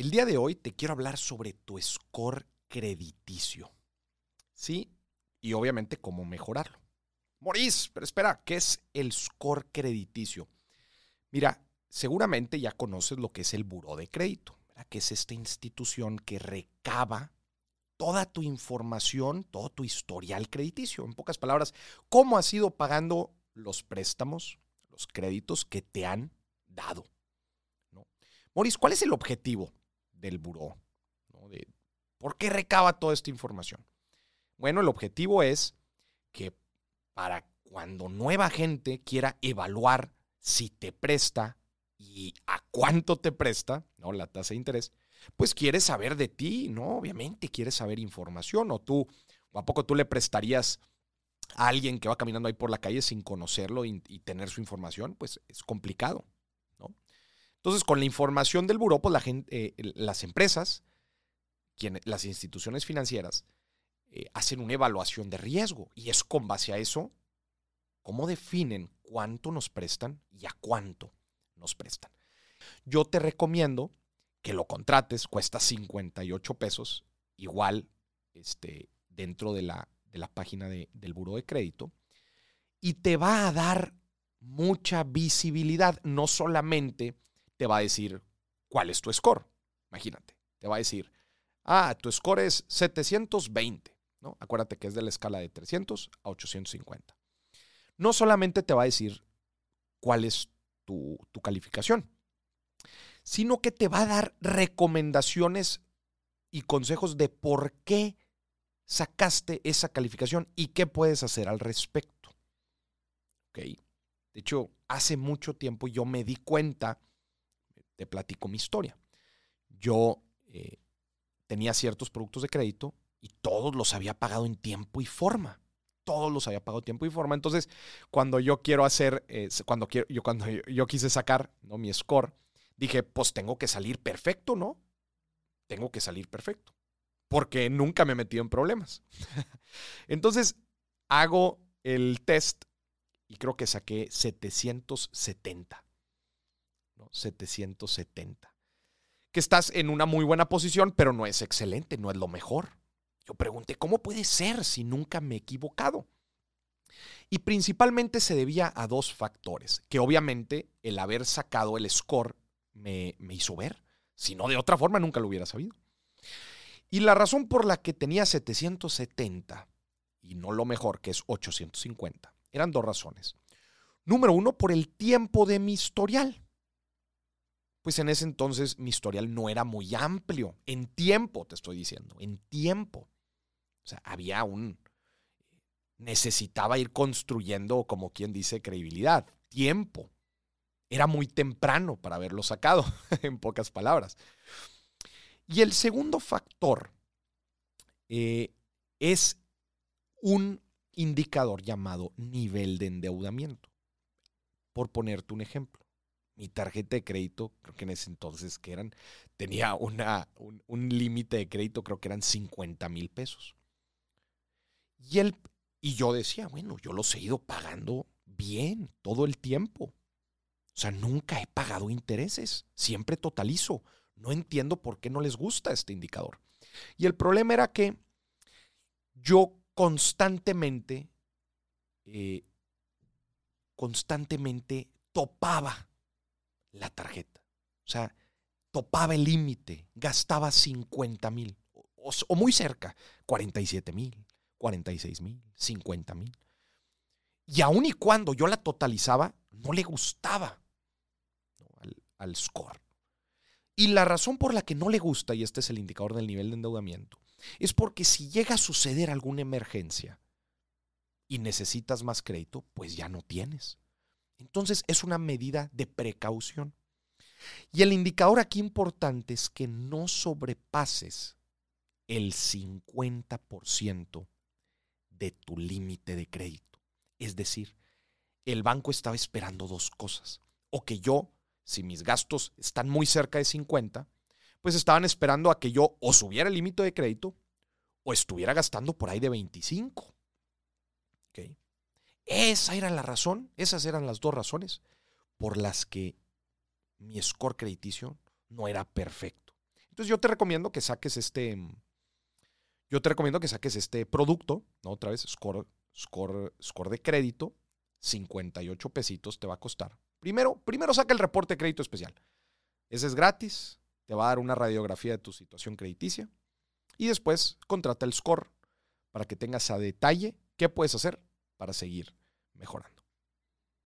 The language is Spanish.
El día de hoy te quiero hablar sobre tu score crediticio. ¿Sí? Y obviamente cómo mejorarlo. Maurice, pero espera, ¿qué es el score crediticio? Mira, seguramente ya conoces lo que es el buró de crédito, que es esta institución que recaba toda tu información, todo tu historial crediticio. En pocas palabras, cómo has ido pagando los préstamos, los créditos que te han dado. ¿no? ¿cuál es el objetivo del buró? ¿Por qué recaba toda esta información? Bueno, el objetivo es que para cuando nueva gente quiera evaluar si te presta y a cuánto te presta, ¿no? La tasa de interés, pues quieres saber de ti, ¿no? Obviamente quieres saber información o tú, o a poco tú le prestarías a alguien que va caminando ahí por la calle sin conocerlo y, tener su información, pues es complicado, ¿no? Entonces, con la información del buró, pues la gente, eh, las empresas, las instituciones financieras, eh, hacen una evaluación de riesgo y es con base a eso cómo definen cuánto nos prestan y a cuánto nos prestan. Yo te recomiendo que lo contrates, cuesta 58 pesos, igual este, dentro de la, de la página del buro de crédito, y te va a dar mucha visibilidad. No solamente te va a decir cuál es tu score, imagínate, te va a decir, ah, tu score es 720, ¿no? Acuérdate que es de la escala de 300 a 850. No solamente te va a decir cuál es tu, tu calificación, sino que te va a dar recomendaciones y consejos de por qué sacaste esa calificación y qué puedes hacer al respecto. ¿Ok? De hecho, hace mucho tiempo yo me di cuenta, te platico mi historia. Yo eh, tenía ciertos productos de crédito y todos los había pagado en tiempo y forma. Todos los había pagado en tiempo y forma. Entonces, cuando yo quiero hacer, eh, cuando, quiero, yo, cuando yo, quise sacar ¿no? mi score, dije, pues tengo que salir perfecto, ¿no? Tengo que salir perfecto. Porque nunca me he metido en problemas. Entonces, hago el test y creo que saqué 770. ¿No? 770. Que estás en una muy buena posición, pero no es excelente, no es lo mejor. Yo pregunté, ¿cómo puede ser si nunca me he equivocado? Y principalmente se debía a dos factores, que obviamente el haber sacado el score me, hizo ver. Si no, de otra forma nunca lo hubiera sabido. Y la razón por la que tenía 770 y no lo mejor, que es 850, eran dos razones. Número uno, por el tiempo de mi historial. Pues en ese entonces mi historial no era muy amplio. En tiempo, te estoy diciendo, en tiempo. O sea, había un... Necesitaba ir construyendo, como quien dice, credibilidad, tiempo. Era muy temprano para haberlo sacado, en pocas palabras. Y el segundo factor eh, es un indicador llamado nivel de endeudamiento. Por ponerte un ejemplo, mi tarjeta de crédito, creo que en ese entonces que eran, tenía una, un, límite de crédito, creo que eran 50 mil pesos. Y, y yo decía, bueno, yo los he ido pagando bien todo el tiempo. O sea, nunca he pagado intereses, siempre totalizo. No entiendo por qué no les gusta este indicador. Y el problema era que yo constantemente, eh, constantemente topaba la tarjeta. O sea, topaba el límite, gastaba 50 mil, o, muy cerca, 47 mil, 46 mil, 50 mil. Y aun y cuando yo la totalizaba, no le gustaba al score. Y la razón por la que no le gusta, y este es el indicador del nivel de endeudamiento, es porque si llega a suceder alguna emergencia y necesitas más crédito, pues ya no tienes. Entonces es una medida de precaución. Y el indicador aquí importante es que no sobrepases el 50% de tu límite de crédito. Es decir, el banco estaba esperando dos cosas. O que yo si mis gastos están muy cerca de 50, pues estaban esperando a que yo o subiera el límite de crédito o estuviera gastando por ahí de 25. Esa era la razón, esas eran las dos razones por las que mi score crediticio no era perfecto. Entonces yo te recomiendo que saques este, yo te recomiendo que saques este producto, ¿no? Otra vez, score, score, score de crédito, 58 pesitos te va a costar. Primero, primero saca el reporte de crédito especial. Ese es gratis, te va a dar una radiografía de tu situación crediticia y después contrata el score para que tengas a detalle qué puedes hacer para seguir mejorando.